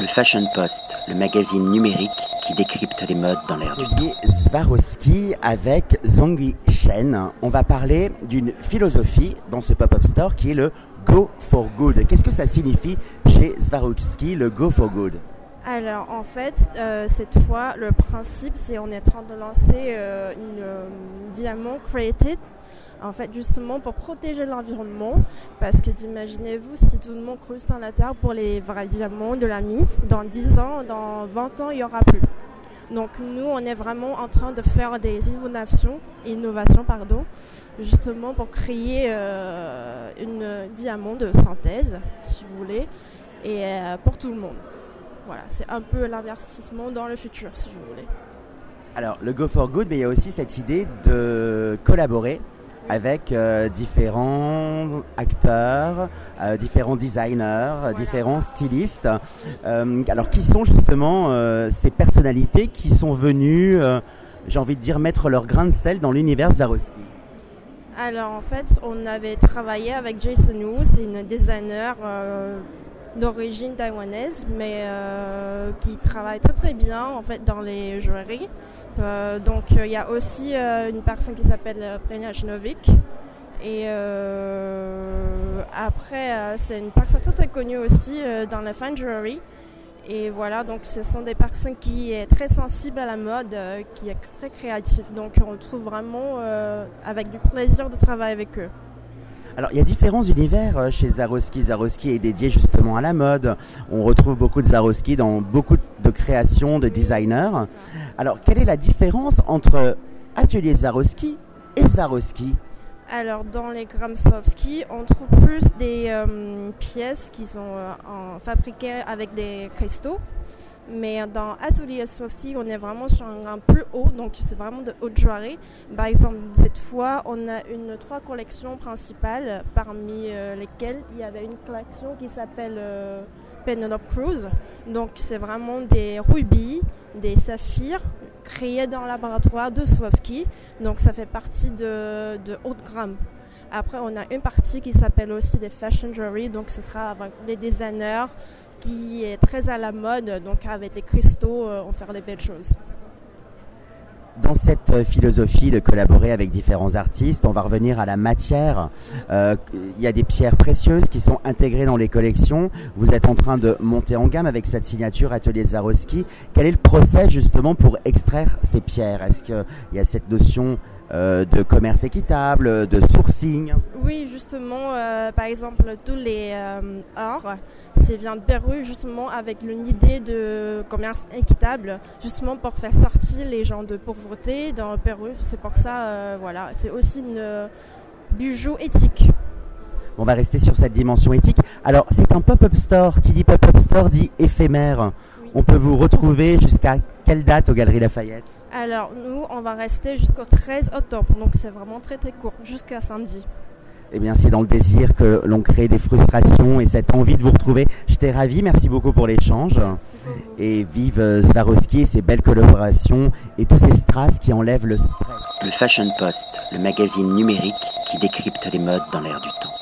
Le Fashion Post, le magazine numérique qui décrypte les modes dans l'air du temps. Swarovski avec Zongui Shen. On va parler d'une philosophie dans ce pop-up store qui est le Go for Good. Qu'est-ce que ça signifie chez Swarovski, le Go for Good? Alors en fait, euh, cette fois, le principe, c'est on est en train de lancer euh, une euh, diamant created en fait justement pour protéger l'environnement parce que imaginez-vous si tout le monde creuse dans la terre pour les vrais diamants de la mine dans 10 ans dans 20 ans il n'y aura plus. Donc nous on est vraiment en train de faire des innovations pardon justement pour créer euh, une diamant de synthèse si vous voulez et euh, pour tout le monde. Voilà c'est un peu l'investissement dans le futur si vous voulez. Alors, le Go for Good, mais il y a aussi cette idée de collaborer avec euh, différents acteurs, euh, différents designers, différents stylistes. Euh, alors qui sont justement ces personnalités qui sont venues, j'ai envie de dire, mettre leur grain de sel dans l'univers Swarovski? Alors en fait, on avait travaillé avec Jason Wu, c'est une designer d'origine taïwanaise, mais euh, qui travaille très très bien en fait dans les joailleries. Euh, donc euh, il y a aussi une personne qui s'appelle Prenia Novik. Et après, c'est une personne très, très connue aussi dans la fine jewelry. Et voilà, donc ce sont des personnes qui sont très sensibles à la mode, qui est très créatif. Donc on trouve vraiment avec du plaisir de travailler avec eux. Alors, il y a différents univers euh, chez Zaroski. Zaroski est dédié justement à la mode. On retrouve beaucoup de Zaroski dans beaucoup de créations de designers. Alors, quelle est la différence entre Atelier Zaroski et Zaroski alors dans les Gramswowski, on trouve plus des euh, pièces qui sont euh, fabriquées avec des cristaux. Mais dans Atelier Swarovski, on est vraiment sur un grain plus haut, donc c'est vraiment de haute joaillerie. Par exemple, cette fois, on a une trois collections principales, parmi euh, lesquelles il y avait une collection qui s'appelle euh, Penelope Cruise. Donc c'est vraiment des rubis, des saphirs créés dans le laboratoire de Swarovski. Donc ça fait partie de, de haute gamme. Après, on a une partie qui s'appelle aussi des fashion jewelry, donc ce sera avec des designers qui est très à la mode, donc avec des cristaux, euh, on fait des belles choses. Dans cette euh, philosophie de collaborer avec différents artistes, on va revenir à la matière. Euh, il y a des pierres précieuses qui sont intégrées dans les collections. Vous êtes en train de monter en gamme avec cette signature Atelier Swarovski. Quel est le procès justement pour extraire ces pierres? Est-ce qu'il y a cette notion euh, de commerce équitable, de sourcing Oui, justement, euh, par exemple, tous les euh, or, c'est vient de Pérou justement avec une idée de commerce équitable, justement pour faire sortir les gens de pauvreté dans le Pérou. C'est pour ça, voilà, c'est aussi une bijou éthique. On va rester sur cette dimension éthique. Alors, c'est un pop-up store. Qui dit pop-up store dit éphémère. On peut vous retrouver jusqu'à quelle date aux Galeries Lafayette alors, nous, on va rester jusqu'au 13 octobre, donc c'est vraiment très très court, jusqu'à samedi. Eh bien, c'est dans le désir que l'on crée des frustrations et cette envie de vous retrouver. J'étais ravi, merci beaucoup pour l'échange. Et vive Swarovski et ses belles collaborations et tous ces strass qui enlèvent le stress. Le Fashion Post, le magazine numérique qui décrypte les modes dans l'air du temps.